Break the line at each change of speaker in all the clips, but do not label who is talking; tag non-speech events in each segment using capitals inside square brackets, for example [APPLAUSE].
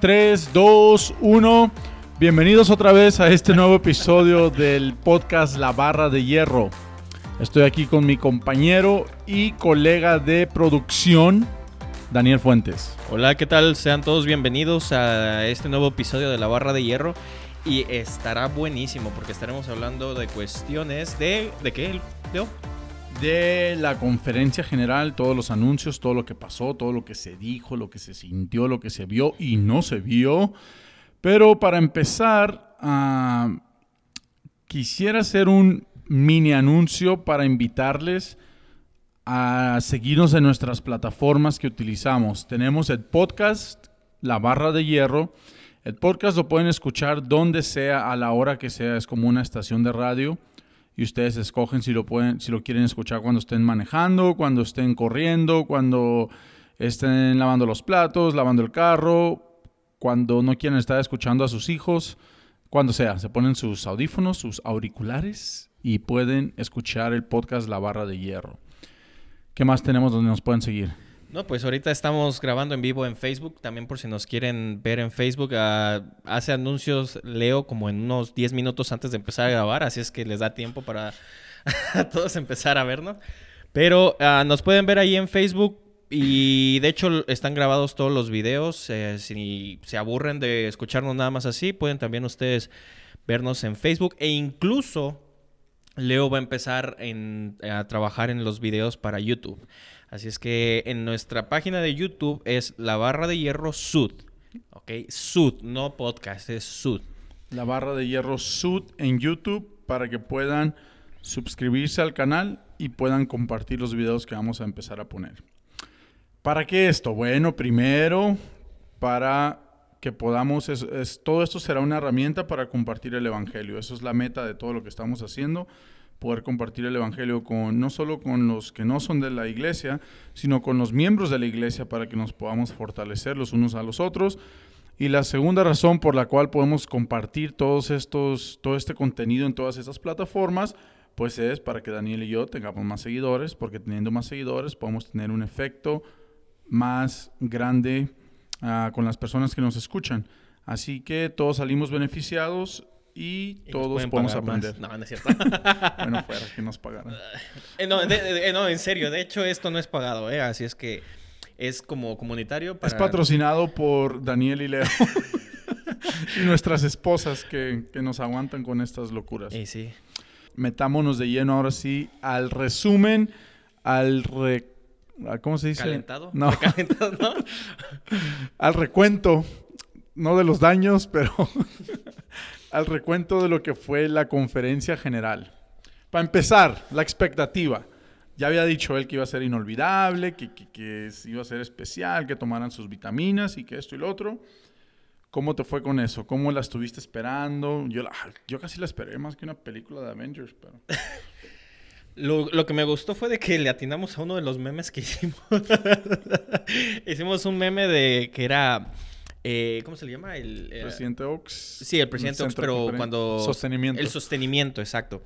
3, 2, 1. Bienvenidos otra vez a este nuevo episodio del podcast La Barra de Hierro. Estoy aquí con mi compañero y colega de producción, Daniel Fuentes.
Hola, ¿qué tal? Sean todos bienvenidos a este nuevo episodio de La Barra de Hierro. Y estará buenísimo porque estaremos hablando de cuestiones de... ¿De qué, Leo?
De la conferencia general, todos los anuncios, todo lo que pasó, todo lo que se dijo, lo que se sintió, lo que se vio y no se vio. Pero para empezar, ah, quisiera hacer un mini anuncio para invitarles a seguirnos en nuestras plataformas que utilizamos. Tenemos el podcast La Barra de Hierro. El podcast lo pueden escuchar donde sea, a la hora que sea, es como una estación de radio y ustedes escogen si lo pueden, si lo quieren escuchar cuando estén manejando, cuando estén corriendo, cuando estén lavando los platos, lavando el carro, cuando no quieren estar escuchando a sus hijos, cuando sea, se ponen sus audífonos, sus auriculares y pueden escuchar el podcast La Barra de Hierro. ¿Qué más tenemos donde nos pueden seguir?
No, pues ahorita estamos grabando en vivo en Facebook, también por si nos quieren ver en Facebook. Ah, hace anuncios Leo como en unos 10 minutos antes de empezar a grabar, así es que les da tiempo para [LAUGHS] todos empezar a vernos. Pero ah, nos pueden ver ahí en Facebook y de hecho están grabados todos los videos. Eh, si se aburren de escucharnos nada más así, pueden también ustedes vernos en Facebook e incluso Leo va a empezar a trabajar en los videos para YouTube. Así es que en nuestra página de YouTube es la barra de hierro Sud. ¿Ok? Sud, no podcast, es Sud.
La barra de hierro Sud en YouTube para que puedan suscribirse al canal y puedan compartir los videos que vamos a empezar a poner. ¿Para qué esto? Bueno, primero para que podamos, todo esto será una herramienta para compartir el Evangelio. Eso es la meta de todo lo que estamos haciendo poder compartir el Evangelio con no solo con los que no son de la iglesia, sino con los miembros de la iglesia para que nos podamos fortalecer los unos a los otros. Y la segunda razón por la cual podemos compartir todos estos, todo este contenido en todas estas plataformas, pues es para que Daniel y yo tengamos más seguidores, porque teniendo más seguidores podemos tener un efecto más grande ah, con las personas que nos escuchan. Así que todos salimos beneficiados y, todos podemos aprender.
No, no es cierto. [LAUGHS]
bueno, fuera que nos pagaran.
Eh, no, eh, no, en serio. De hecho, esto no es pagado, ¿eh? Así es que es como comunitario.
Es patrocinado por Daniel y Leo. [LAUGHS] y nuestras esposas que, que, nos aguantan con estas locuras.
Sí, sí.
Metámonos de lleno ahora sí al resumen, al ¿Cómo se dice?
¿Calentado?
No. [LAUGHS]
¿Calentado, no?
al recuento. No de los daños, pero al recuento de lo que fue la conferencia general. Para empezar, la expectativa. Ya había dicho él que iba a ser inolvidable, que, iba a ser especial, que tomaran sus vitaminas y que esto y lo otro. ¿Cómo te fue con eso? ¿Cómo la estuviste esperando? Yo, yo casi la esperé más que una película de Avengers, pero... [LAUGHS]
Lo, lo, que me gustó fue de que le atinamos a uno de los memes que hicimos. [LAUGHS] hicimos un meme de que era eh, ¿Cómo se le llama? El
eh, presidente Oaks.
Sí, el presidente Oaks, pero cuando...
Sostenimiento.
El sostenimiento, exacto.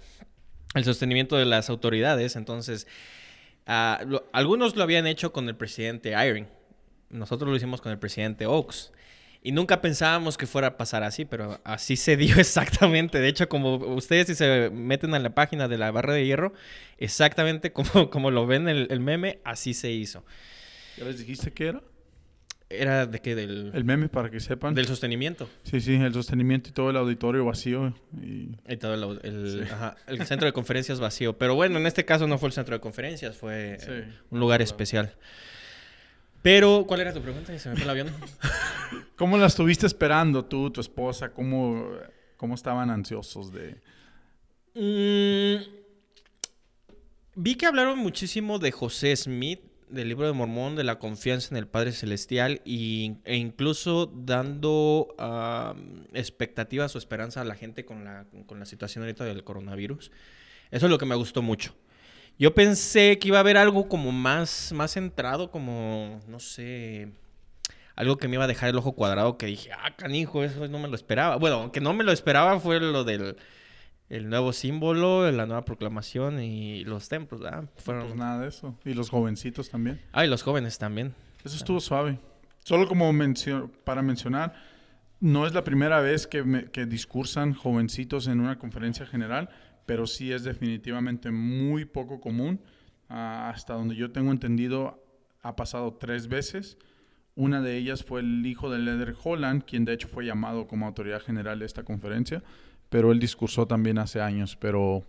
El sostenimiento de las autoridades. Entonces, ah, algunos lo habían hecho con el presidente Iron. Nosotros lo hicimos con el presidente Oaks. Y nunca pensábamos que fuera a pasar así, pero así se dio [LAUGHS] exactamente. De hecho, como ustedes si se meten en la página de la barra de hierro, exactamente como, como lo ven el, el meme, así se hizo.
¿Ya les dijiste qué era?
¿Era de qué? Del...
El meme, para que sepan.
Del sostenimiento.
Sí, sí, el sostenimiento y todo el auditorio vacío. Y,
todo el, el, centro de conferencias vacío. Pero bueno, en este caso no fue el centro de conferencias, fue un lugar especial. Pero, ¿cuál era tu pregunta? Se me fue el avión. [LAUGHS]
¿Cómo la estuviste esperando tú, tu esposa? ¿Cómo, cómo estaban ansiosos de...?
Mm, vi que hablaron muchísimo de José Smith del libro de Mormón, de la confianza en el Padre Celestial y, e incluso dando expectativas o esperanza a la gente con la, con la situación ahorita del coronavirus. Eso es lo que me gustó mucho. Yo pensé que iba a haber algo como más, más centrado, como, no sé, algo que me iba a dejar el ojo cuadrado, que dije, ah, canijo, eso no me lo esperaba. Bueno, aunque no me lo esperaba fue lo del el nuevo símbolo, la nueva proclamación y los templos.
Fueron... Pues nada de eso. Y los jovencitos también.
Ah, y los jóvenes también.
Eso estuvo suave. Solo como mencio- para mencionar, no es la primera vez que, me- que discursan jovencitos en una conferencia general, pero sí es definitivamente muy poco común. Ah, hasta donde yo tengo entendido, ha pasado tres veces. Una de ellas fue el hijo de Leder Holland, quien de hecho fue llamado como autoridad general de esta conferencia, pero él discursó también hace años, pero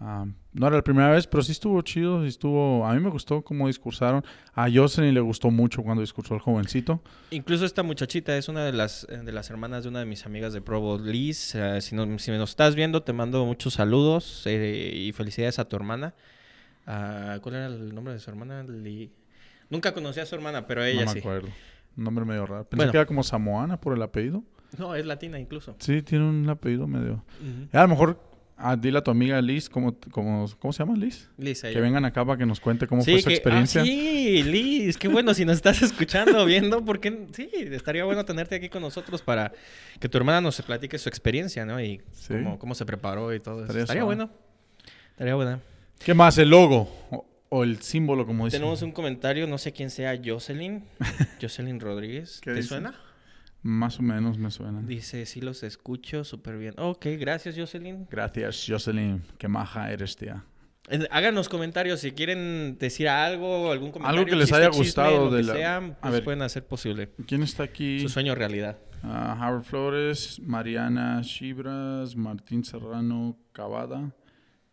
ah, no era la primera vez, pero sí estuvo chido, sí estuvo, a mí me gustó cómo discursaron. A Jocelyn le gustó mucho cuando discursó el jovencito.
Incluso esta muchachita es una de las, eh, de las hermanas de una de mis amigas de Provo, Liz. Eh, si, no- si nos estás viendo, te mando muchos saludos eh, y felicidades a tu hermana. Ah, ¿Cuál era el nombre de su hermana? Nunca conocí a su hermana, pero ella
no me
sí.
acuerdo. Un nombre medio raro. Pensé
Bueno.
que era como samoana por el apellido.
No, es latina incluso.
Sí, tiene un apellido medio... A lo mejor, ah, dile a tu amiga Liz, ¿cómo, cómo, ¿cómo se llama Liz?
Liz,
Que
ella.
vengan acá para que nos cuente cómo
Sí,
fue su
que- ah,
experiencia.
sí, Liz, qué bueno si nos estás escuchando, viendo, porque sí, estaría bueno tenerte aquí con nosotros para que tu hermana nos platique su experiencia, ¿no? Y
Sí.
cómo, cómo se preparó y todo eso.
Estaría
bueno. Estaría bueno.
¿Qué más? El logo o, o el símbolo, como dicen.
Tenemos un comentario, no sé quién sea, Jocelyn. [LAUGHS] Jocelyn Rodríguez.
¿Qué
¿Te
dice?
suena?
Más o menos me suena.
Dice, sí los escucho súper bien. Ok, gracias, Jocelyn.
Gracias, Jocelyn. Qué maja eres, tía.
Háganos comentarios si quieren decir algo, algún comentario.
que les haya
chisme,
gustado
lo
de
que
la-
sea,
A
pues
ver.
pueden hacer posible.
¿Quién está aquí?
Su sueño realidad.
Ah, Howard Flores, Mariana Chibras, Martín Serrano Cavada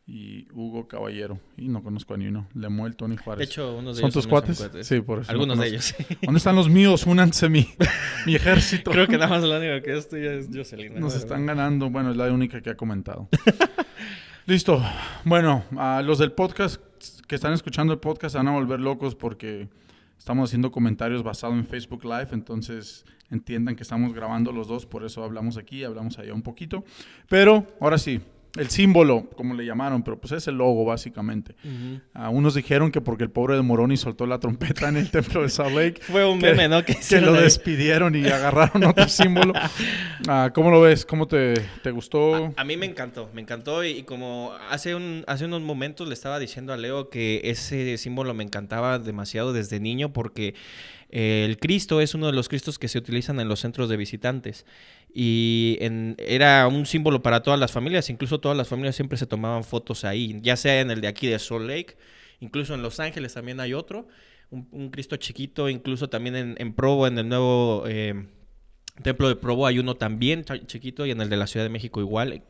y Hugo Caballero. Y no conozco a ni uno. Lemuel, Tony
De
Juárez.
hecho, unos de
¿Son
ellos
tus
míos
cuates? Sí, por eso. no
Algunos de ellos.
¿Dónde están los míos? Únanse mi, mi [LAUGHS] ejército.
Creo que nada más lo único que es tuya es Jocelyn. ¿no?
Nos están ganando. Bueno, es la única que ha comentado. [LAUGHS] Listo. Bueno, a los del podcast que están escuchando el podcast se van a volver locos porque estamos haciendo comentarios basados en Facebook Live. Entonces entiendan que estamos grabando los dos. Por eso hablamos aquí, hablamos allá un poquito. Pero ahora sí, el símbolo, como le llamaron, pero pues es el logo básicamente. A unos dijeron que porque el pobre de Moroni soltó la trompeta en el templo de Salt Lake. [LAUGHS]
Fue un
que-
meme, ¿no? Que,
que lo
ahí.
despidieron y agarraron otro símbolo. [LAUGHS] Ah, ¿Cómo lo ves? ¿Cómo te, te gustó?
A mí me encantó, me encantó y, y como hace, un, hace unos momentos le estaba diciendo a Leo que ese símbolo me encantaba demasiado desde niño porque el Cristo es uno de los Cristos que se utilizan en los centros de visitantes y en- era un símbolo para todas las familias, incluso todas las familias siempre se tomaban fotos ahí, ya sea en el de aquí de Salt Lake, incluso en Los Ángeles también hay otro, un, Cristo chiquito, incluso también en, Provo, en el nuevo... eh, Templo de Provo hay uno también chiquito y en el de la Ciudad de México igual.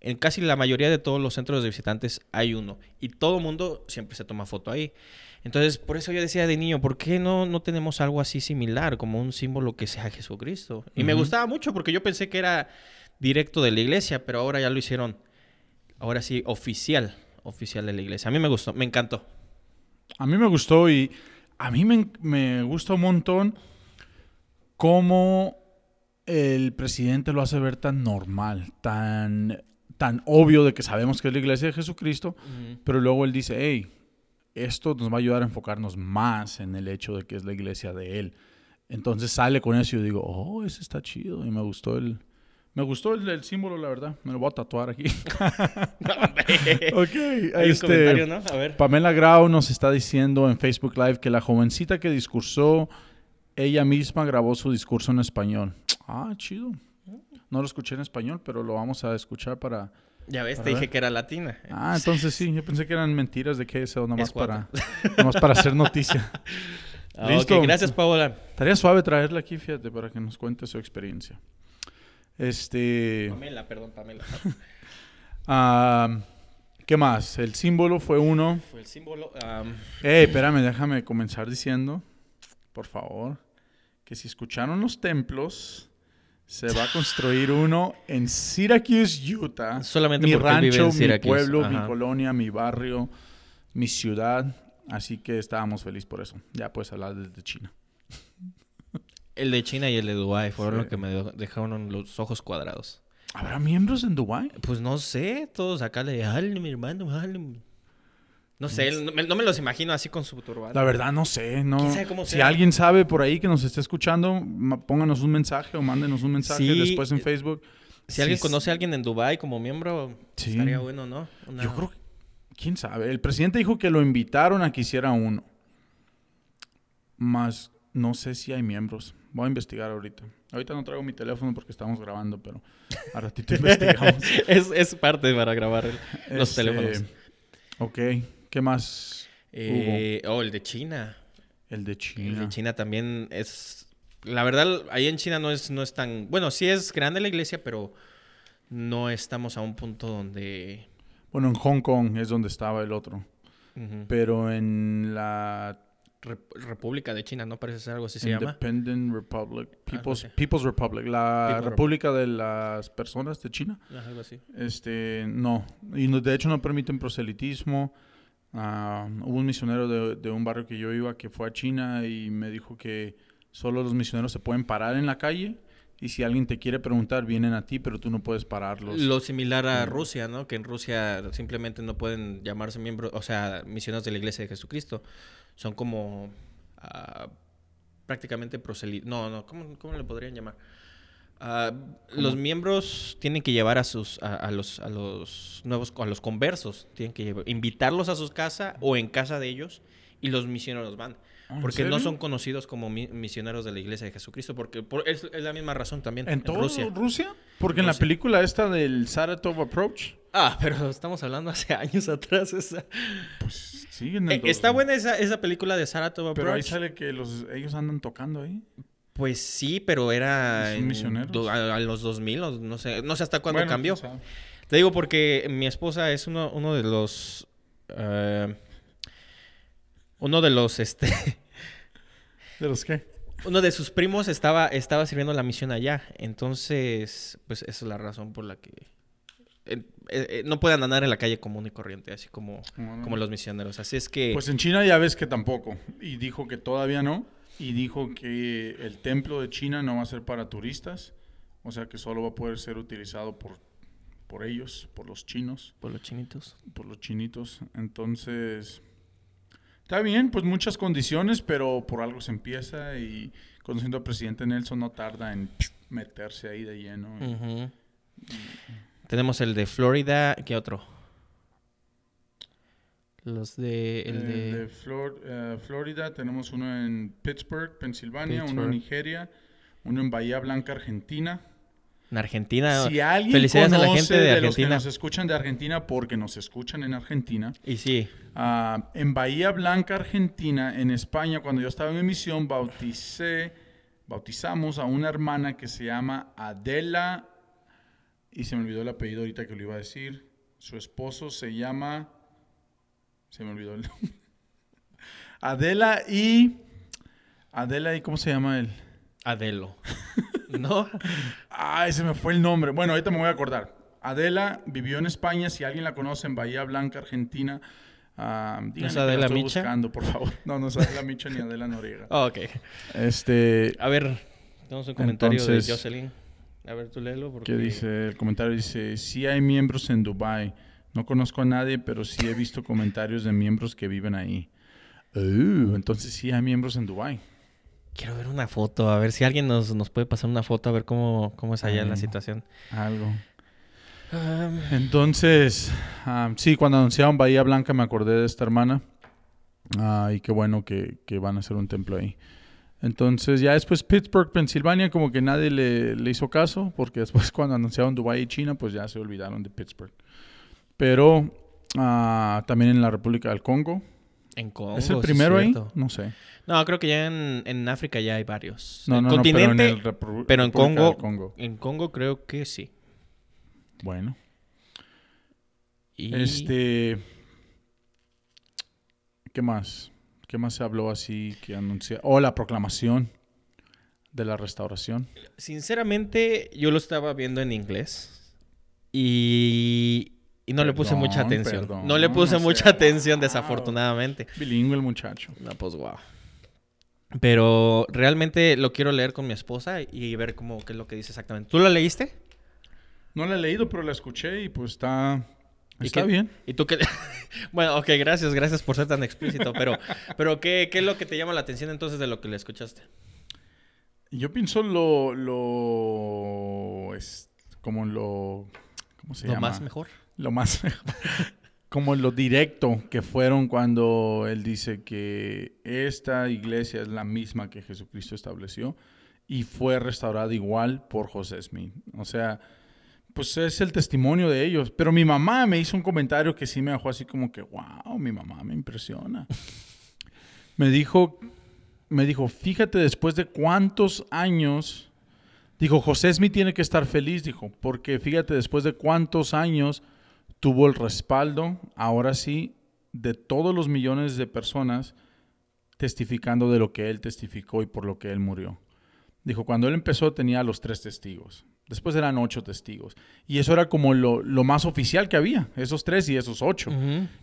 En casi la mayoría de todos los centros de visitantes hay uno y todo mundo siempre se toma foto ahí. Entonces, por eso yo decía de niño, ¿por qué no, no tenemos algo así similar, como un símbolo que sea Jesucristo? Y me gustaba mucho porque yo pensé que era directo de la iglesia, pero ahora ya lo hicieron, ahora sí, oficial, oficial de la iglesia. A mí me gustó, me encantó.
A mí me gustó y a mí me, me gusta un montón cómo el presidente lo hace ver tan normal, tan, tan obvio de que sabemos que es la iglesia de Jesucristo, pero luego él dice, hey, esto nos va a ayudar a enfocarnos más en el hecho de que es la iglesia de él. Entonces sale con eso y yo digo, oh, ese está chido y me gustó el... Me gustó el, el símbolo, la verdad. Me lo voy a tatuar aquí. [LAUGHS] ok.
Hay un
este,
comentario, ¿no? A ver.
Pamela Grau nos está diciendo en Facebook Live que la jovencita que discursó, ella misma grabó su discurso en español. Ah, chido. No lo escuché en español, pero lo vamos a escuchar para...
Ya ves, te dije que era latina.
Ah, entonces sí, yo pensé que eran mentiras de KSL, nada más
Es cuatro.
para, nada más para hacer noticia. [LAUGHS]
Ah,
Listo.
ok, gracias, Paola.
Estaría suave traerla aquí, fíjate, para que nos cuente su experiencia. Este...
Pamela, perdón, Pamela. [LAUGHS]
ah, ¿Qué más? El símbolo fue uno.
Fue el símbolo. am,
Ey, espérame, déjame comenzar diciendo, por favor, que si escucharon los templos, se va a construir uno en Syracuse, Utah.
Solamente
mi
porque él vive
rancho, mi pueblo, mi colonia, mi barrio, mi ciudad. Así que estábamos felices por eso. Ya puedes hablar desde China.
el de China y el de Dubái fueron
Sí.
los que me dejaron los ojos cuadrados.
¿Habrá miembros en Dubái?
Pues no sé, todos acá le dale, mi hermano, dale. No sé, no me, no me los imagino así con su turbante.
La verdad no sé, no.
¿Quién sabe cómo
si
sea?
alguien sabe por ahí que nos esté escuchando, pónganos un mensaje o mándenos un mensaje
Sí,
después en
eh,
Facebook.
Si alguien conoce a alguien en Dubái como miembro,
Sí.
estaría bueno, ¿no? Una-
Yo creo que, quién sabe. El presidente dijo que lo invitaron a que hiciera uno. Más, no sé si hay miembros. Voy a investigar ahorita. Ahorita no traigo mi teléfono porque estamos grabando, pero a ratito [LAUGHS] investigamos.
es, es parte para grabar el- los
Este,
teléfonos.
Ok, ¿qué más?
Eh, oh, el de China.
El de
El
China.
de China también es... La verdad, ahí en China no es, no es tan... Bueno, sí es grande la iglesia, pero no estamos a un punto donde...
Bueno, en Hong Kong es donde estaba el otro. Pero en la
Rep- República de China, ¿no? Parece ser algo así se llama.
Independent Republic, People's, Republic, la República de las Personas de China.
Algo así.
Este, no. Y no- de hecho no permiten proselitismo. Ah, hubo un misionero de, de un barrio que yo iba que fue a China y me dijo que solo los misioneros se pueden parar en la calle y si alguien te quiere preguntar vienen a ti, pero tú no puedes pararlos.
Lo similar a. Rusia, ¿no? Que en Rusia simplemente no pueden llamarse miembros, o sea, misioneros de la Iglesia de Jesucristo. Son como ah, prácticamente proselitos. No, no, ¿cómo, cómo le podrían llamar? Ah, los miembros tienen que llevar a sus a, a los a los nuevos a los conversos, tienen que llevar- invitarlos a sus casas o en casa de ellos y los misioneros van.
Ah, ¿en
Porque no son conocidos como mi- misioneros de la Iglesia de Jesucristo, porque por- es, es la misma razón también
¿En todo
Rusia.
Rusia? Porque en la
Rusia.
película esta del Saratov Approach,
Ah, pero estamos hablando hace años [LAUGHS] atrás. esa.
pues sí, en el
Eh, Está buena esa, esa película de Saratov
Pero ahí
Approach.
sale que los, ellos andan tocando ahí.
Pues sí, pero era
¿Son
en
misioneros?
do- a, a los 2000, o no sé, no sé hasta cuándo
Bueno,
cambió. Te digo porque mi esposa es uno, uno de los... eh, uno de los, este... [LAUGHS]
¿De los qué?
Uno de sus primos estaba, estaba sirviendo la misión allá. Entonces, pues esa es la razón por la que... eh, eh, no pueden andar en la calle común y corriente, así como, como los misioneros. Así es que...
Pues en China ya ves que tampoco. Y dijo que todavía no. Y dijo que el templo de China no va a ser para turistas. O sea que solo va a poder ser utilizado por, por ellos, por los chinos,
por los chinitos.
por los chinitos. Entonces, está bien, pues muchas condiciones, pero por algo se empieza. Y conociendo al presidente Nelson no tarda en meterse ahí de lleno.
Tenemos el de Florida. ¿Qué otro? Los de. El
Eh,
de.
de Flor- eh, Florida tenemos uno en Pittsburgh, Pensilvania, uno en. Nigeria, uno en Bahía Blanca, Argentina.
en Argentina.
Si alguien
Felicidades a la
conoce
gente de
los que
Argentina.
nos escuchan de Argentina, porque nos escuchan en Argentina,
Y sí.
ah, en Bahía Blanca, Argentina, en España, cuando yo estaba en mi misión, bauticé, bautizamos a una hermana que se llama Adela, y se me olvidó el apellido ahorita que lo iba a decir. Su esposo se llama, se me olvidó el nombre. [LAUGHS] Adela y, Adela y, ¿cómo se llama él?
Adelo. [LAUGHS] ¿No?
Ay, se me fue el nombre. Bueno, ahorita me voy a acordar. Adela vivió en España. Si alguien la conoce en Bahía Blanca, Argentina, ah, díganle
es Adela
estoy
Micha?
buscando, por favor. No, no es Adela Micha ni Adela Noriega.
Oh, [LAUGHS] ok.
Este,
A ver, tenemos un comentario
Entonces-
de Jocelyn. A ver, tú léelo. Porque...
¿qué dice? El comentario dice, sí hay miembros en Dubai. No conozco a nadie, pero sí he visto comentarios de miembros que viven ahí. Uh, entonces sí hay miembros en Dubai.
Quiero ver una foto. A ver si alguien nos, nos puede pasar una foto. A ver cómo, cómo es allá la situación.
Algo.
Um,
Entonces, ah, sí, cuando anunciaron Bahía Blanca me acordé de esta hermana. Ah, y qué bueno que, que van a hacer un templo ahí. Entonces, ya después Pittsburgh, Pensilvania, como que nadie le, le hizo caso, porque después [LAUGHS] cuando anunciaron Dubái y China, pues ya se olvidaron de Pittsburgh. Pero ah, también en la República del Congo.
en Congo.
¿Es el
sí
primero ahí? No sé.
No, creo que ya en, en África ya hay varios.
No, no, no, pero en, el Repru-
pero en Congo-
Congo.
en Congo creo que sí.
Bueno.
Y
Este. ¿Qué más? ¿Qué más se habló así que anuncia? Oh, la proclamación de la restauración.
sinceramente yo lo estaba viendo en inglés y, y no le puse mucha atención.
perdón,
no le puse
no
mucha atención,
wow.
desafortunadamente.
Bilingüe el muchacho.
No, pues wow. Pero realmente lo quiero leer con mi esposa y ver cómo qué es lo que dice exactamente. ¿Tú lo leíste?
No la he leído, pero la escuché y pues está.
¿Y
Está
qué-
bien.
¿Y tú qué? [LAUGHS] bueno, ok, gracias, gracias por ser tan explícito, pero, pero ¿qué, ¿qué es lo que te llama la atención entonces de lo que le escuchaste?
Yo pienso lo. lo es como lo. ¿Cómo se
¿Lo
llama?
más mejor?
Lo más como lo directo que fueron cuando él dice que esta iglesia es la misma que Jesucristo estableció y fue restaurada igual por José Smith. O sea, pues es el testimonio de ellos. Pero mi mamá me hizo un comentario que sí me dejó así como que, wow, mi mamá me impresiona. me dijo, me dijo, fíjate después de cuántos años, dijo, José Smith tiene que estar feliz, dijo, porque fíjate después de cuántos años tuvo el respaldo, ahora sí, de todos los millones de personas testificando de lo que él testificó y por lo que él murió. Dijo, cuando él empezó tenía los tres testigos. Después eran ocho testigos. Y eso era como lo, más oficial que había, esos tres y esos ocho.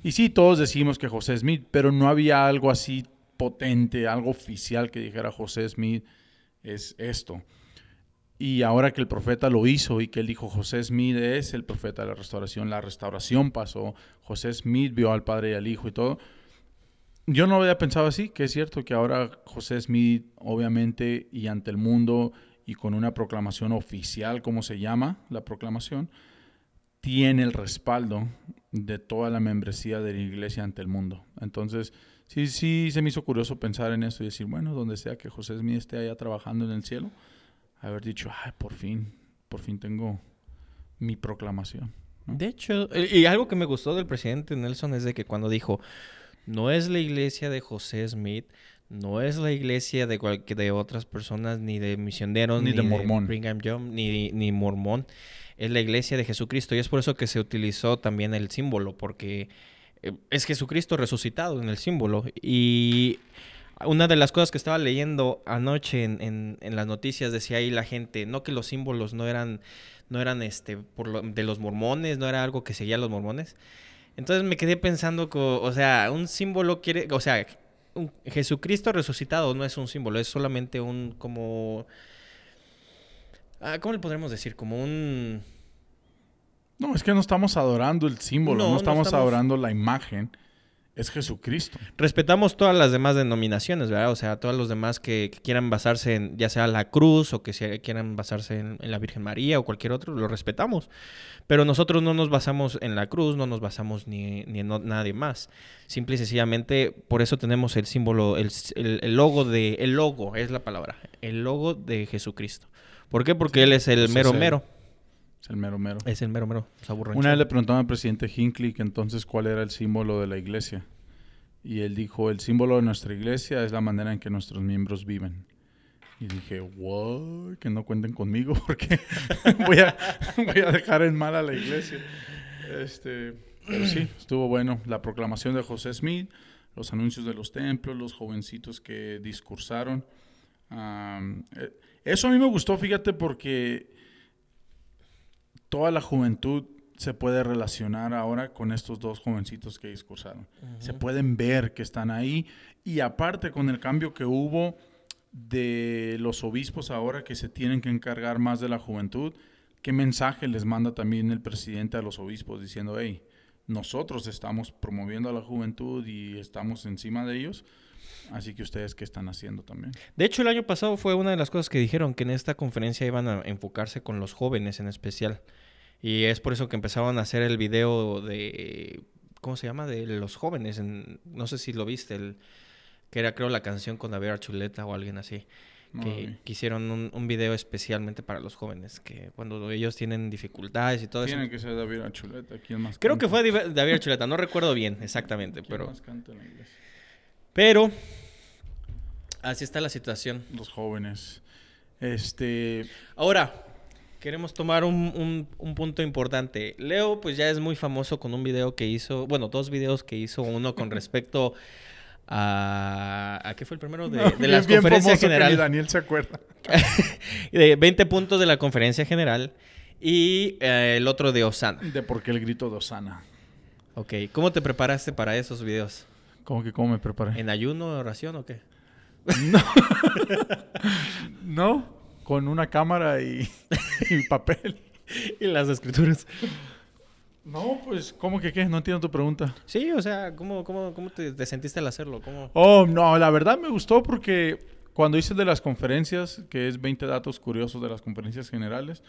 Y sí, todos decimos que José Smith, pero no había algo así potente, algo oficial que dijera José Smith es esto. Y ahora que el profeta lo hizo y que él dijo, José Smith es el profeta de la restauración, la restauración pasó, José Smith vio al Padre y al Hijo y todo. Yo no había pensado así, que es cierto que ahora José Smith, obviamente, y ante el mundo, y con una proclamación oficial, como se llama la proclamación, tiene el respaldo de toda la membresía de la iglesia ante el mundo. Entonces, sí, sí, se me hizo curioso pensar en esto y decir, bueno, donde sea que José Smith esté allá trabajando en el cielo, haber dicho, ay, por fin, por fin tengo mi proclamación.
De hecho, y algo que me gustó del presidente Nelson es de que cuando dijo, no es la iglesia de José Smith, no es la iglesia de, de otras personas, ni de misioneros,
ni, de mormón,
ni, ni mormón, es la iglesia de Jesucristo. Y es por eso que se utilizó también el símbolo, porque eh, es Jesucristo resucitado en el símbolo. Y una de las cosas que estaba leyendo anoche en, las noticias decía ahí la gente, no que los símbolos no eran, no eran este, por de los mormones, no era algo que seguían los mormones. Entonces me quedé pensando, o sea, un símbolo quiere, o sea, un Jesucristo resucitado no es un símbolo, es solamente un como... Ah, ¿Cómo le podremos decir? Como un...
No, es que no estamos adorando el símbolo, no, estamos adorando la imagen es Jesucristo.
Respetamos todas las demás denominaciones, ¿verdad? O sea, todos los demás que, quieran basarse en ya sea la cruz o que quieran basarse en, la Virgen María o cualquier otro, lo respetamos. Pero nosotros no nos basamos en la cruz, no nos basamos ni, en nadie más. Simple y sencillamente, por eso tenemos el símbolo, el, logo de, el logo es la palabra, el logo de Jesucristo. ¿Por qué? Porque Él es el mero mero.
Es el mero mero.
Es el mero mero.
Una vez le preguntaron al presidente Hinckley que entonces cuál era el símbolo de la iglesia. Y él dijo, el símbolo de nuestra iglesia es la manera en que nuestros miembros viven. Y dije, wow, que no cuenten conmigo [LAUGHS] porque voy, a, voy a dejar en mal a la iglesia. Este, pero sí, estuvo bueno. La proclamación de José Smith, los anuncios de los templos, los jovencitos que discursaron. Eh, eso a mí me gustó, fíjate, porque toda la juventud se puede relacionar ahora con estos dos jovencitos que discursaron. Se pueden ver que están ahí y aparte con el cambio que hubo de los obispos ahora que se tienen que encargar más de la juventud, ¿qué mensaje les manda también el presidente a los obispos diciendo, hey, nosotros estamos promoviendo a la juventud y estamos encima de ellos? Así que ustedes qué están haciendo también.
De hecho, el año pasado fue una de las cosas que dijeron que en esta conferencia iban a enfocarse con los jóvenes en especial. Y es por eso que empezaban a hacer el video de, ¿cómo se llama? De los jóvenes. no sé si lo viste, el, que era creo la canción con David Archuleta o alguien así. que, hicieron un, un, video especialmente para los jóvenes, que cuando ellos tienen dificultades y todo
eso. Tiene que ser David Archuleta, ¿quién más
Creo que fue David Archuleta, no recuerdo bien exactamente, ¿Quién pero... Más canta en? Pero así está la situación.
Los jóvenes. Este...
Ahora, queremos tomar un, punto importante. Leo, pues ya es muy famoso con un video que hizo, bueno, dos videos que hizo, uno con [LAUGHS] respecto a... ¿A qué fue el primero? De, de las conferencias general.
Daniel se acuerda. [LAUGHS]
de 20 puntos de la conferencia general y eh, el otro de Osana.
De por qué el grito de Osana.
Ok, ¿cómo te preparaste para esos videos?
¿Cómo que cómo me preparé?
¿En ayuno, oración o qué?
No. [LAUGHS] no con una cámara [LAUGHS] y, papel.
y las escrituras.
No, pues, ¿cómo que qué? No entiendo tu pregunta.
Sí, o sea, ¿cómo, cómo, cómo te, sentiste al hacerlo? ¿Cómo?
Oh, no, la verdad me gustó porque cuando hice de las conferencias, que es 20 datos curiosos de las conferencias generales,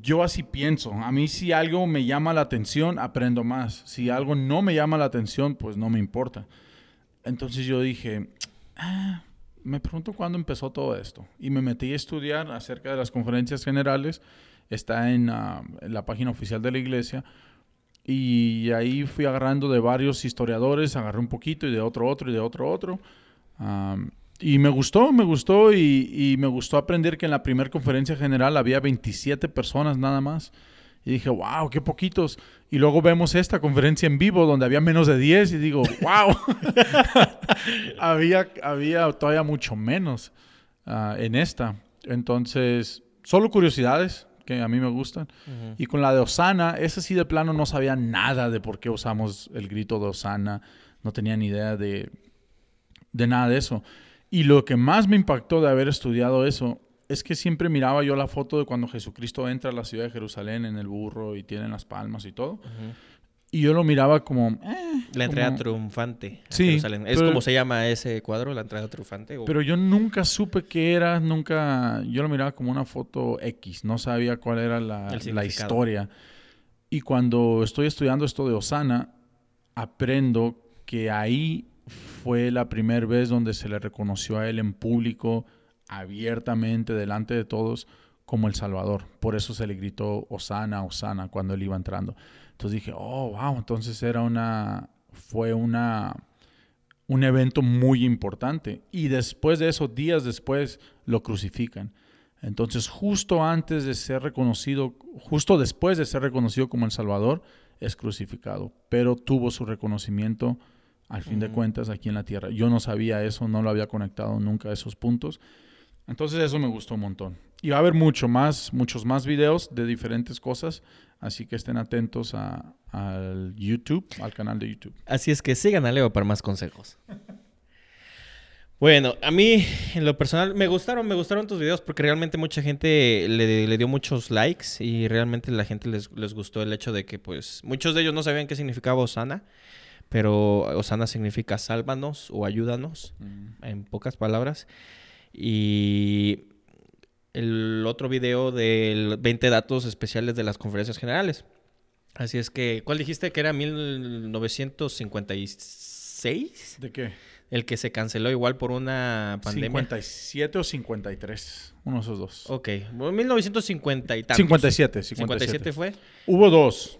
yo así pienso. A mí si algo me llama la atención, aprendo más. Si algo no me llama la atención, pues no me importa. Entonces yo dije, ah, me pregunto cuándo empezó todo esto. Y me metí a estudiar acerca de las conferencias generales. Está en, ah, en la página oficial de la iglesia. Y ahí fui agarrando de varios historiadores, agarré un poquito y de otro otro y de otro otro. Y me gustó, me gustó y, y me gustó aprender que en la primera conferencia general había 27 personas nada más. Y dije, wow, qué poquitos. Y luego vemos esta conferencia en vivo donde había menos de 10 y digo, [LAUGHS] wow, [LAUGHS] había, había todavía mucho menos ah, en esta. Entonces, solo curiosidades que a mí me gustan. Y con la de Osana, esa sí de plano no sabía nada de por qué usamos el grito de Osana. No tenía ni idea de, de nada de eso. Y lo que más me impactó de haber estudiado eso es que siempre miraba yo la foto de cuando Jesucristo entra a la ciudad de Jerusalén en el burro y tienen las palmas y todo.
Ujú.
Y yo lo miraba como... eh,
La entrada
como-
triunfante. a
Sí,
Jerusalén. ¿Es
pero-
como se llama ese cuadro, la entrada triunfante? o-
Pero yo nunca supe qué era, nunca... Yo lo miraba como una foto X, no sabía cuál era la, la historia. Y cuando estoy estudiando esto de Osana, aprendo que ahí fue la primera vez donde se le reconoció a él en público, abiertamente, delante de todos, como el Salvador. Por eso se le gritó Osana, Osana cuando él iba entrando. Entonces dije, oh, wow, entonces era una, fue una, un evento muy importante. Y después de eso, días después, lo crucifican. Entonces, justo antes de ser reconocido, justo después de ser reconocido como el Salvador, es crucificado. Pero tuvo su reconocimiento, al fin de cuentas, aquí en la tierra. Yo no sabía eso, no lo había conectado nunca a esos puntos. Entonces, eso me gustó un montón. Y va a haber mucho más, muchos más videos de diferentes cosas. Así que estén atentos a- al YouTube, al canal de YouTube.
Así es que sigan a Leo para más consejos. Bueno, a mí, en lo personal, me gustaron, me gustaron tus videos porque realmente mucha gente le, le dio muchos likes y realmente la gente les, les gustó el hecho de que, pues, muchos de ellos no sabían qué significaba Osana, pero Osana significa sálvanos o ayúdanos, en pocas palabras. Y el otro video del 20 datos especiales de las conferencias generales. Así es que, ¿cuál dijiste que era 1956?
¿De qué?
El que se canceló igual por una pandemia.
57 o 53. Uno de esos dos.
Ok, bueno, 1950 y tantos.
57,
57
57.
fue.
Hubo dos.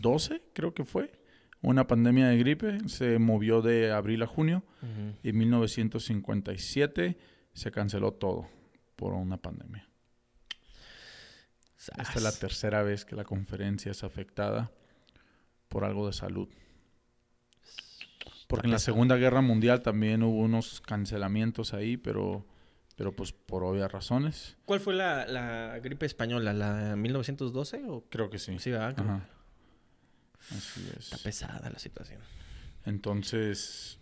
1912, creo que fue. Una pandemia de gripe. Se movió de abril a junio.
Ujú.
Y en 1957 se canceló todo por una pandemia. Esta es la tercera vez que la conferencia es afectada por algo de salud. Porque en la. Segunda Guerra Mundial también hubo unos cancelamientos ahí, pero, pero pues por obvias razones.
¿Cuál fue la, la gripe española? ¿La 1912? ¿O?
Creo que sí.
Sí, ¿verdad?
Ajá. Así
Está
es.
pesada la situación.
Entonces,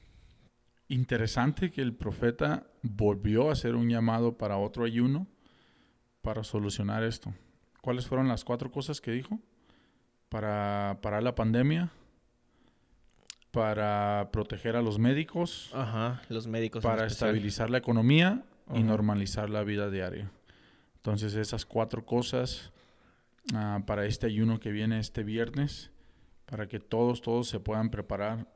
interesante que el profeta volvió a hacer un llamado para otro ayuno para solucionar esto. ¿Cuáles fueron las cuatro cosas que dijo? Para parar la pandemia, para proteger a los médicos,
Ajá, los médicos.
para estabilizar la economía y normalizar la vida diaria. Entonces esas cuatro cosas ah, para este ayuno que viene este viernes, para que todos, todos se puedan preparar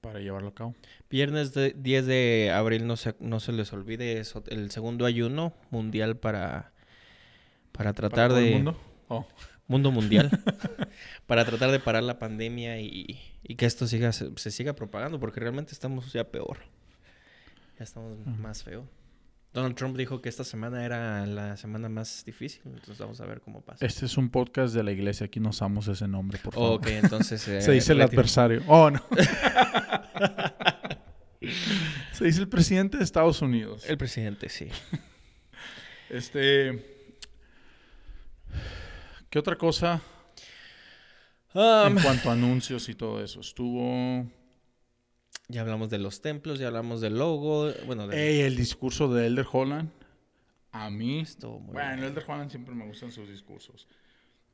para llevarlo a cabo.
Viernes de- 10 de abril, no se, no se les olvide, es el segundo ayuno mundial para, para
¿Para
tratar
el
de...
mundo? Oh,
mundo mundial [LAUGHS] [LAUGHS] para tratar de parar la pandemia y, y que esto siga se, se siga propagando porque realmente estamos ya peor. Ya estamos más feo. Donald Trump dijo que esta semana era la semana más difícil, entonces vamos a ver cómo pasa.
Este es un podcast de la iglesia, aquí no usamos ese nombre, por favor.
ok, entonces [LAUGHS] eh,
Se dice el adversario. Oh, no. [LAUGHS] Se dice el presidente de Estados Unidos.
El presidente, sí. [LAUGHS]
Este. ¿Qué otra cosa
Um,
en cuanto a anuncios y todo eso? Estuvo.
Ya hablamos de los templos, ya hablamos del logo, bueno, de
Ey, el discurso de Elder Holland. A mí.
esto muy
Bueno,
bien.
Elder Holland siempre me gustan sus discursos.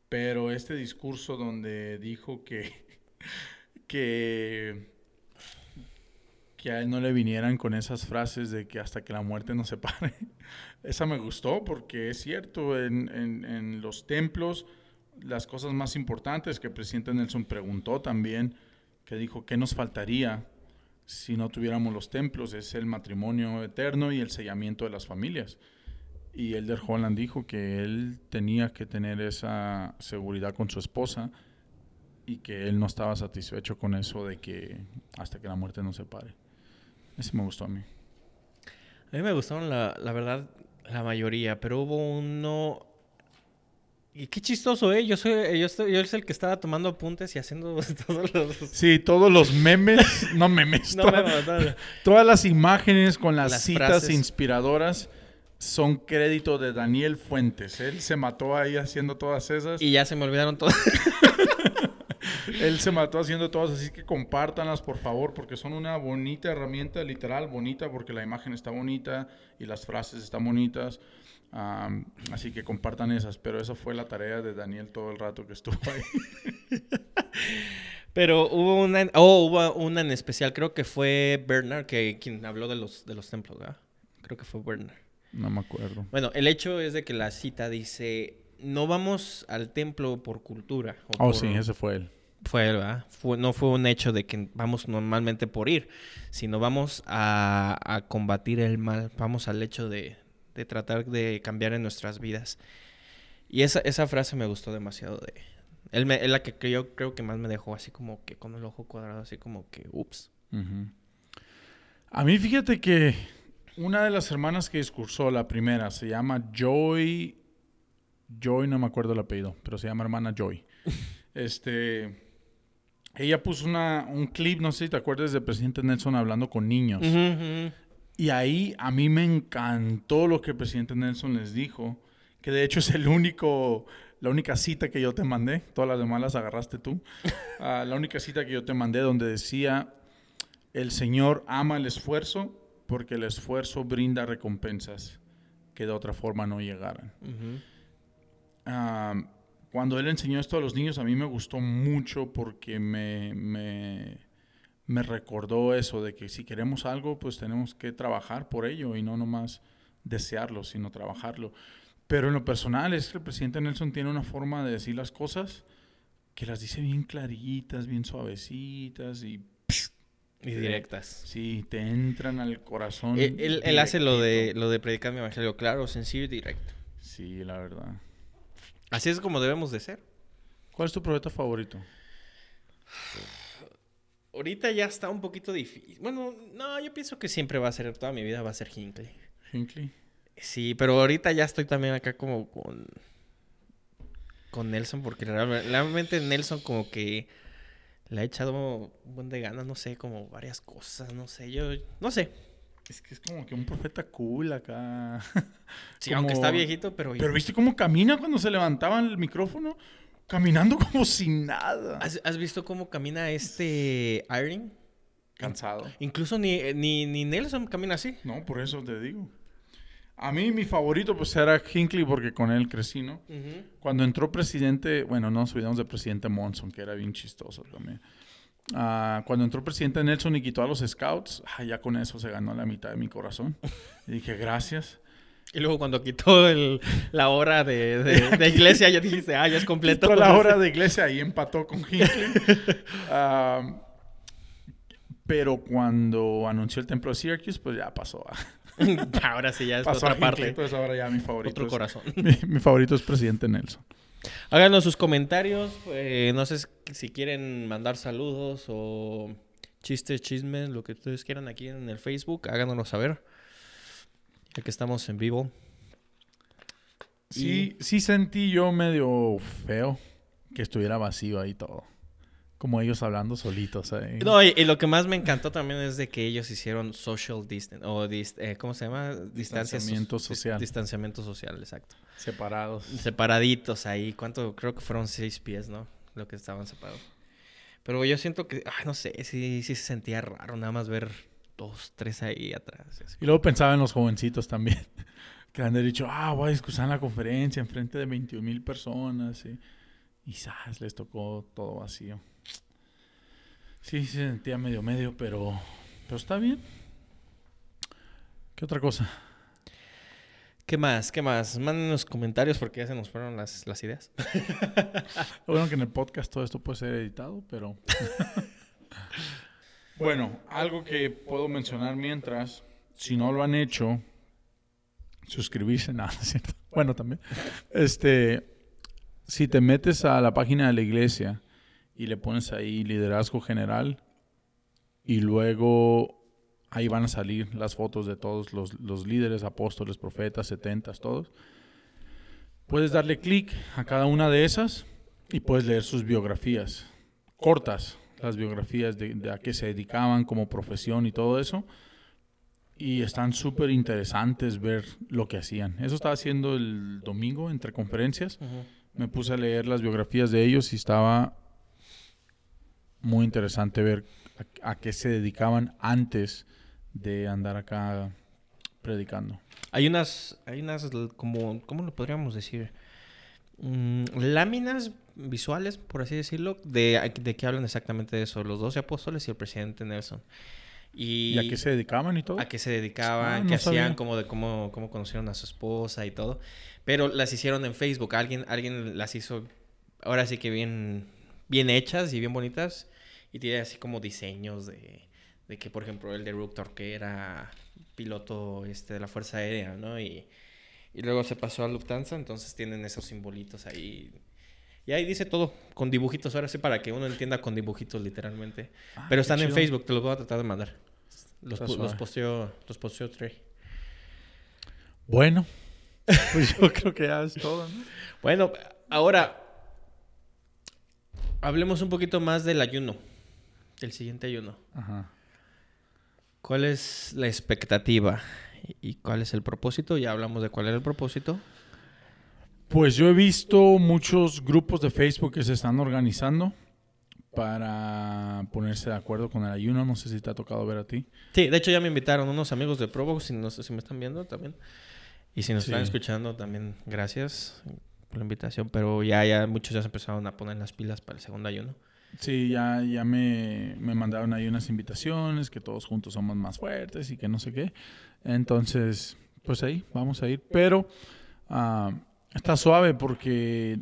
Pero este discurso donde dijo que. [LAUGHS] que. que a él no le vinieran con esas frases de que hasta que la muerte nos separe. [LAUGHS] Esa me gustó porque es cierto, en, en, en, los templos, las cosas más importantes que el presidente Nelson preguntó también, que dijo, ¿qué nos faltaría si no tuviéramos los templos? Es el matrimonio eterno y el sellamiento de las familias. Y Elder Holland dijo que él tenía que tener esa seguridad con su esposa y que él no estaba satisfecho con eso de que hasta que la muerte nos separe. Ese me gustó a mí.
A mí me gustaron, la, la verdad, la mayoría, pero hubo uno... Y qué chistoso, ¿eh? Yo soy, yo, estoy, yo soy el que estaba tomando apuntes y haciendo [LAUGHS] todos los...
Sí, todos los memes, [LAUGHS] no memes,
No
toda-
memes, no.
todas las imágenes con las,
Las
citas
frases.
inspiradoras son crédito de Daniel Fuentes. Él se mató ahí haciendo todas esas.
Y ya se me olvidaron todos. [LAUGHS]
Él se mató haciendo todas, así que compártanlas por favor, porque son una bonita herramienta, literal, bonita, porque la imagen está bonita y las frases están bonitas. Así que compartan esas, pero esa fue la tarea de Daniel todo el rato que estuvo ahí. [LAUGHS]
Pero hubo una... en- Oh, hubo una en especial. Creo que fue Bernard que quien habló de los, de los templos, ¿verdad? Creo que fue Bernard.
No me acuerdo.
Bueno, el hecho es de que la cita dice... No vamos al templo por cultura. o
Oh,
por-
sí, ese fue él.
Fue él, ¿verdad? Fue, no fue un hecho de que vamos normalmente por ir, sino vamos a, a combatir el mal, vamos al hecho de, de tratar de cambiar en nuestras vidas. Y esa, esa frase me gustó demasiado de... Él me- es la que, yo creo que más me dejó así como que con el ojo cuadrado, así como que, ups.
A mí fíjate que una de las hermanas que discursó, la primera, se llama Joy. Joy, no me acuerdo el apellido, pero se llama hermana Joy. [LAUGHS] este. Ella puso una, un clip, no sé si te acuerdas del presidente Nelson hablando con niños.
Ujú.
Y ahí a mí me encantó lo que el presidente Nelson les dijo, que de hecho es el único, la única cita que yo te mandé, todas las demás las agarraste tú, [LAUGHS] Ah, la única cita que yo te mandé donde decía, el Señor ama el esfuerzo porque el esfuerzo brinda recompensas que de otra forma no llegaran. Ah, cuando él enseñó esto a los niños, a mí me gustó mucho porque me, me, me recordó eso de que si queremos algo, pues tenemos que trabajar por ello y no nomás desearlo, sino trabajarlo. Pero en lo personal es que el presidente Nelson tiene una forma de decir las cosas que las dice bien claritas, bien suavecitas y
Y directas.
sí, te entran al corazón.
Él, él- él hace lo de, lo de predicar mi evangelio claro, sencillo y directo.
Sí, la verdad.
Así es como debemos de ser.
¿Cuál es tu profeta favorito? [SIGHS]
Ahorita ya está un poquito difícil. Bueno, no, yo pienso que siempre va a ser, toda mi vida va a ser Hinckley.
Hinckley.
Sí, pero ahorita ya estoy también acá como con con Nelson porque realme- realmente Nelson como que le ha echado un buen de ganas, no sé, como varias cosas, no sé, yo no sé.
Es que es como que un profeta cool acá.
Sí, [LAUGHS]
Como-
aunque está viejito, pero,
Pero ¿viste cómo camina cuando se levantaba el micrófono? Caminando como sin nada.
¿Has, has visto cómo camina este Irving?
Cansado.
Incluso ni, ni, ni Nelson camina así.
No, por eso te digo. A mí mi favorito pues era Hinckley porque con él crecí, ¿no? Cuando entró presidente, bueno, no nos olvidamos del presidente Monson, que era bien chistoso también. Ah, cuando entró presidente Nelson y quitó a los scouts, ah, ya con eso se ganó la mitad de mi corazón. Y dije, gracias.
Y luego cuando quitó el, la hora de, de, [LAUGHS] de iglesia, ya dijiste, ah, ya es completo.
Quitó la [LAUGHS] hora de iglesia y empató con Hinckley. [LAUGHS] Pero cuando anunció el templo de Syracuse, pues ya pasó. a-
Ahora sí, ya es
pasó a
otra
Hinckley,
parte.
Entonces ahora ya mi favorito.
Otro
es-
corazón.
Mi, mi favorito es presidente Nelson.
Háganos sus comentarios. eh, no sé si quieren mandar saludos o chistes, chismes, lo que ustedes quieran aquí en el Facebook. Háganoslo saber. Ya que estamos en vivo.
Sí, sí sentí yo medio feo que estuviera vacío ahí todo. Como ellos hablando solitos. ahí.
No, y, y lo que más me encantó también es de que ellos hicieron social distance. O dis- eh, ¿Cómo se llama? Distancia
Distanciamiento
dis-
social.
distanciamiento social, exacto.
Separados.
Separaditos ahí. ¿Cuánto? Creo que fueron seis pies, ¿no? Lo que estaban separados. Pero yo siento que, ay, no sé, sí, sí se sentía raro nada más ver dos, tres ahí atrás.
Y luego pensaba en los jovencitos también. [LAUGHS] Que han dicho, ah, voy a discursar en la conferencia en frente de 21 mil personas. Y, ¡zas! les tocó todo vacío. Sí, se sentía medio medio, pero Pero está bien. ¿Qué otra cosa?
¿Qué más? ¿Qué más? Mándenos comentarios porque ya se nos fueron las, las ideas. [LAUGHS]
bueno que en el podcast todo esto puede ser editado, pero... [LAUGHS] bueno, algo que puedo mencionar mientras, si no lo han hecho, suscribirse, [LAUGHS] nada, ¿cierto? Bueno, también. Este, si te metes a la página de la iglesia y le pones ahí liderazgo general y luego ahí van a salir las fotos de todos los, líderes, apóstoles, profetas, setentas, todos. Puedes darle clic a cada una de esas y puedes leer sus biografías cortas, las biografías de, de a qué se dedicaban como profesión y todo eso y están súper interesantes ver lo que hacían. Eso estaba haciendo el domingo entre conferencias. Me puse a leer las biografías de ellos y estaba muy interesante ver a, qué se dedicaban antes de andar acá predicando.
Hay unas, hay unas como, ¿cómo lo podríamos decir? Mm, láminas visuales, por así decirlo, de, de que hablan exactamente de eso, los doce apóstoles y el presidente Nelson.
Y, a qué se dedicaban y todo?
A qué se dedicaban, ah, qué hacían, como de cómo, cómo conocieron a su esposa y todo. Pero las hicieron en Facebook. Alguien, alguien las hizo, ahora sí que bien, bien hechas y bien bonitas. Y tiene así como diseños de, de que, por ejemplo, el de Ruptor, que era piloto este, de la Fuerza Aérea, ¿no? Y, y luego se pasó a Lufthansa, entonces tienen esos simbolitos ahí. Y ahí dice todo, con dibujitos, ahora sí, para que uno entienda con dibujitos literalmente. Ah, Pero están en Facebook, te los voy a tratar de mandar. Los, los posteó, los posteó Trey.
Bueno, [LAUGHS] pues yo creo que ya es todo, ¿no?
Bueno, ahora hablemos un poquito más del ayuno, del siguiente ayuno. Ajá. ¿Cuál es la expectativa y cuál es el propósito? Ya hablamos de cuál era el propósito.
Pues yo he visto muchos grupos de Facebook que se están organizando para ponerse de acuerdo con el ayuno. No sé si te ha tocado ver a ti.
Sí, de hecho ya me invitaron unos amigos de Provo, si no sé si me están viendo también. Y si nos están escuchando también, gracias por la invitación. Pero ya, ya muchos ya se empezaron a poner las pilas para el segundo ayuno.
Sí, ya, ya me, me mandaron ahí unas invitaciones, que todos juntos somos más fuertes y que no sé qué. Entonces, pues ahí, vamos a ir. Pero uh, está suave porque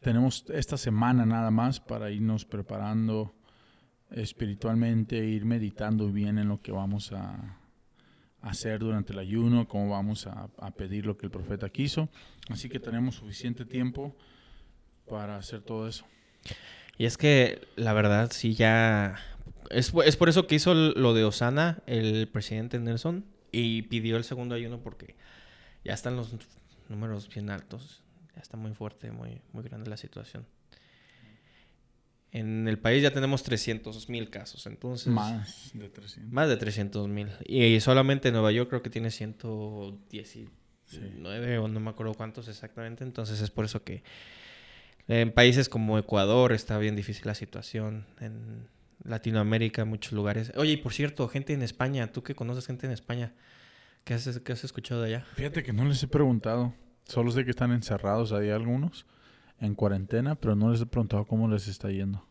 tenemos esta semana nada más para irnos preparando espiritualmente, ir meditando bien en lo que vamos a hacer durante el ayuno, cómo vamos a, pedir lo que el profeta quiso. Así que tenemos suficiente tiempo para hacer todo eso.
Y es que la verdad, sí, ya... Es, es por eso que hizo lo de Osana, el presidente Nelson, y pidió el segundo ayuno porque ya están los números bien altos está muy fuerte, muy, muy grande la situación. En el país ya tenemos 300 mil casos, entonces...
Más de 300.
Más de 300 mil. Y solamente Nueva York creo que tiene 119 o no me acuerdo cuántos exactamente. Entonces es por eso que en países como Ecuador está bien difícil la situación. En Latinoamérica, muchos lugares. Oye, y por cierto, gente en España, tú que conoces gente en España, ¿qué has, qué has escuchado de allá?
Fíjate que no les he preguntado. Solo sé que están encerrados ahí algunos en cuarentena, pero no les he preguntado cómo les está yendo.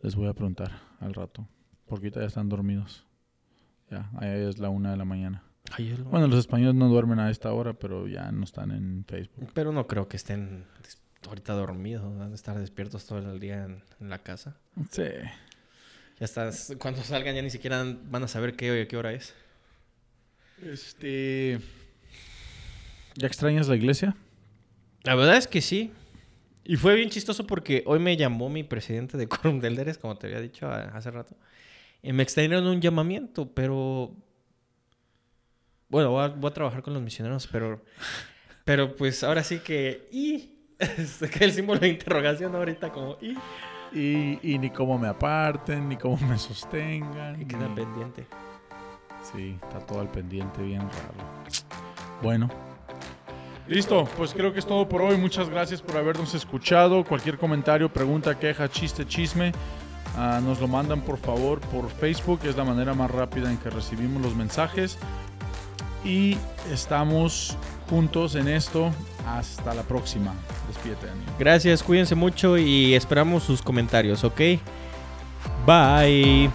Les voy a preguntar al rato. Porque ya están dormidos. Ya, ahí es la una de la mañana. Bueno, los españoles no duermen a esta hora, pero ya no están en Facebook.
Pero no creo que estén ahorita dormidos. Van a estar despiertos todo el día en, la casa.
Sí.
Ya estás, cuando salgan ya ni siquiera van a saber qué, qué hora es.
Este... ¿Ya extrañas la iglesia?
La verdad es que sí. Y fue bien chistoso porque hoy me llamó mi presidente de [LAUGHS] Quorum de como te había dicho hace rato. Y me extendieron un llamamiento, pero... Bueno, voy a, trabajar con los misioneros, pero... Pero pues ahora sí que... Y... [LAUGHS] que el símbolo de interrogación ahorita como... Y...
Y, ni cómo me aparten, ni cómo me sostengan.
Y queda pendiente.
Sí, está todo al pendiente, bien raro. Bueno, Listo, pues creo que es todo por hoy. Muchas gracias por habernos escuchado. Cualquier comentario, pregunta, queja, chiste, chisme, ah, nos lo mandan por favor por Facebook. Es la manera más rápida en que recibimos los mensajes. Y estamos juntos en esto. Hasta la próxima. Despídete, Daniel.
Gracias, cuídense mucho y esperamos sus comentarios, ¿ok? Bye.